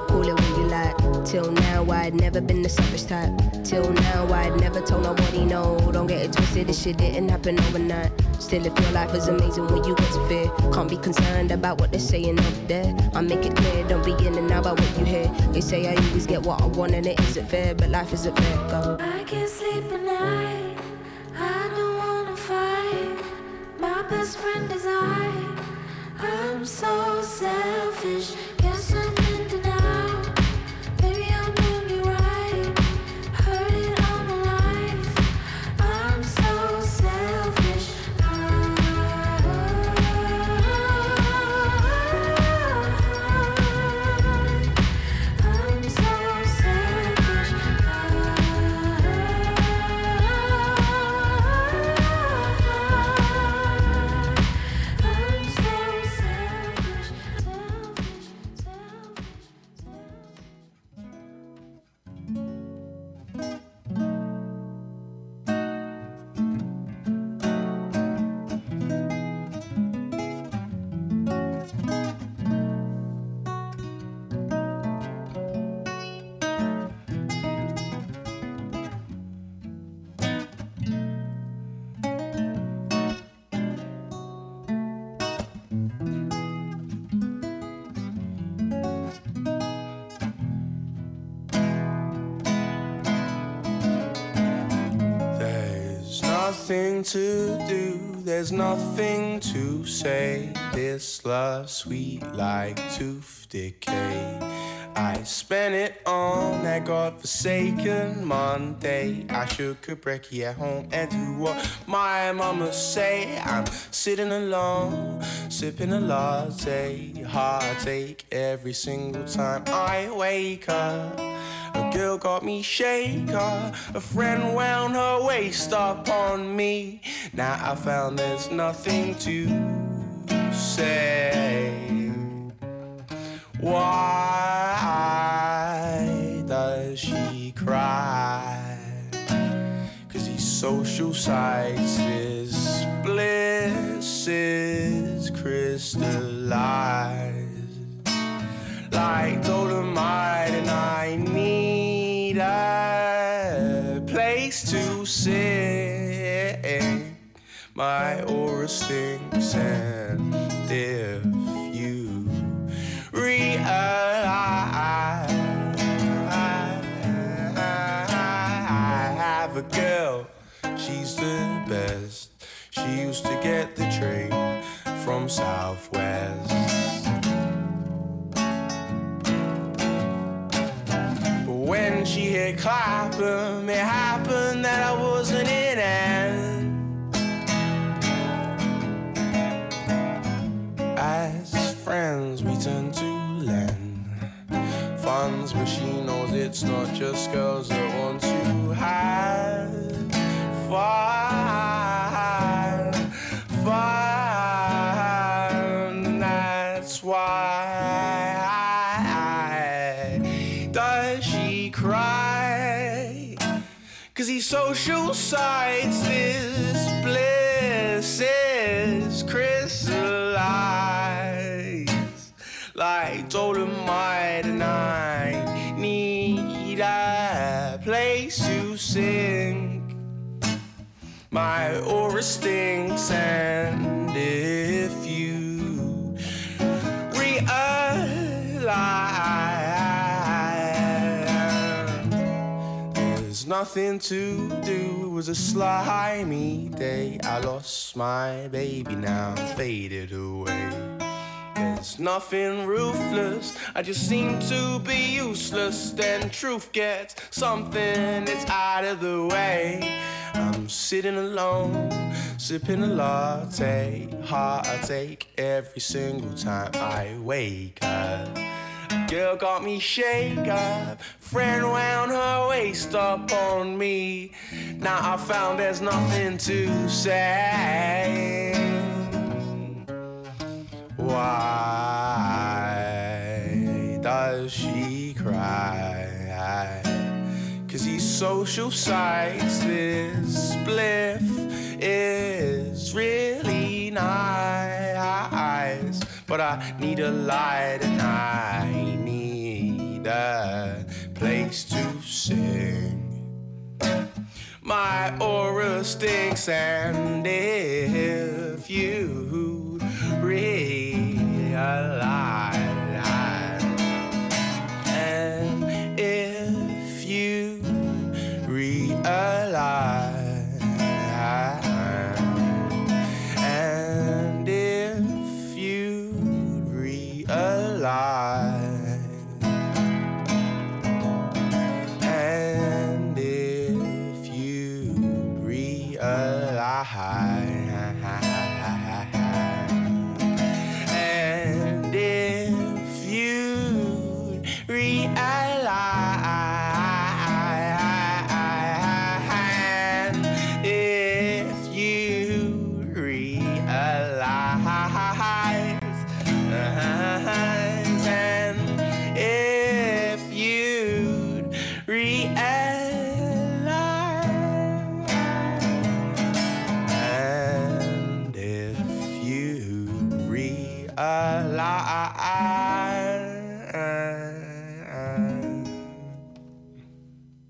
Till now, I'd never been the selfish type. Till now, I'd never told nobody no. Don't get it twisted, this shit didn't happen overnight. Still, if your life is amazing when you get to fear, can't be concerned about what they're saying up there. I make it clear, don't be in and out about what you hear. They say I always get what I want and it isn't fair, but life isn't fair. Go. I can't sleep at night. I don't wanna fight. My best friend is I. I'm so selfish. There's nothing to say. This love sweet like tooth decay. I spent it on that godforsaken Monday. I shook a brekkie at home and do what my mama say. I'm sitting alone, sipping a latte. Heartache every single time I wake up. A girl got me shaker. A friend wound her waist up on me. Now I found there's nothing to say. Why does she cry? Cause these social sites, this bliss is crystallized like dolomite, and I need a place to sit. My aura stinks, and if a girl, she's the best. She used to get the train from Southwest. But when she hit Clapham, it happened that I wasn't funds, but she knows it's not just girls that want to fun, fun. And that's why does she cry? Cause these social sites, My aura stinks, and if you realize there's nothing to do, it was a slimy day. I lost my baby, now faded away. There's nothing ruthless. I just seem to be useless. Then truth gets something that's out of the way. I'm sitting alone, sipping a latte. Heartache every single time I wake up. Girl got me shake up. Friend wound her waist up on me. Now I found there's nothing to say. Why does she cry? Cause these social sites, this spliff is really nice. But I need a light and I need a place to sing. My aura stinks, and if you realize, and if you realize,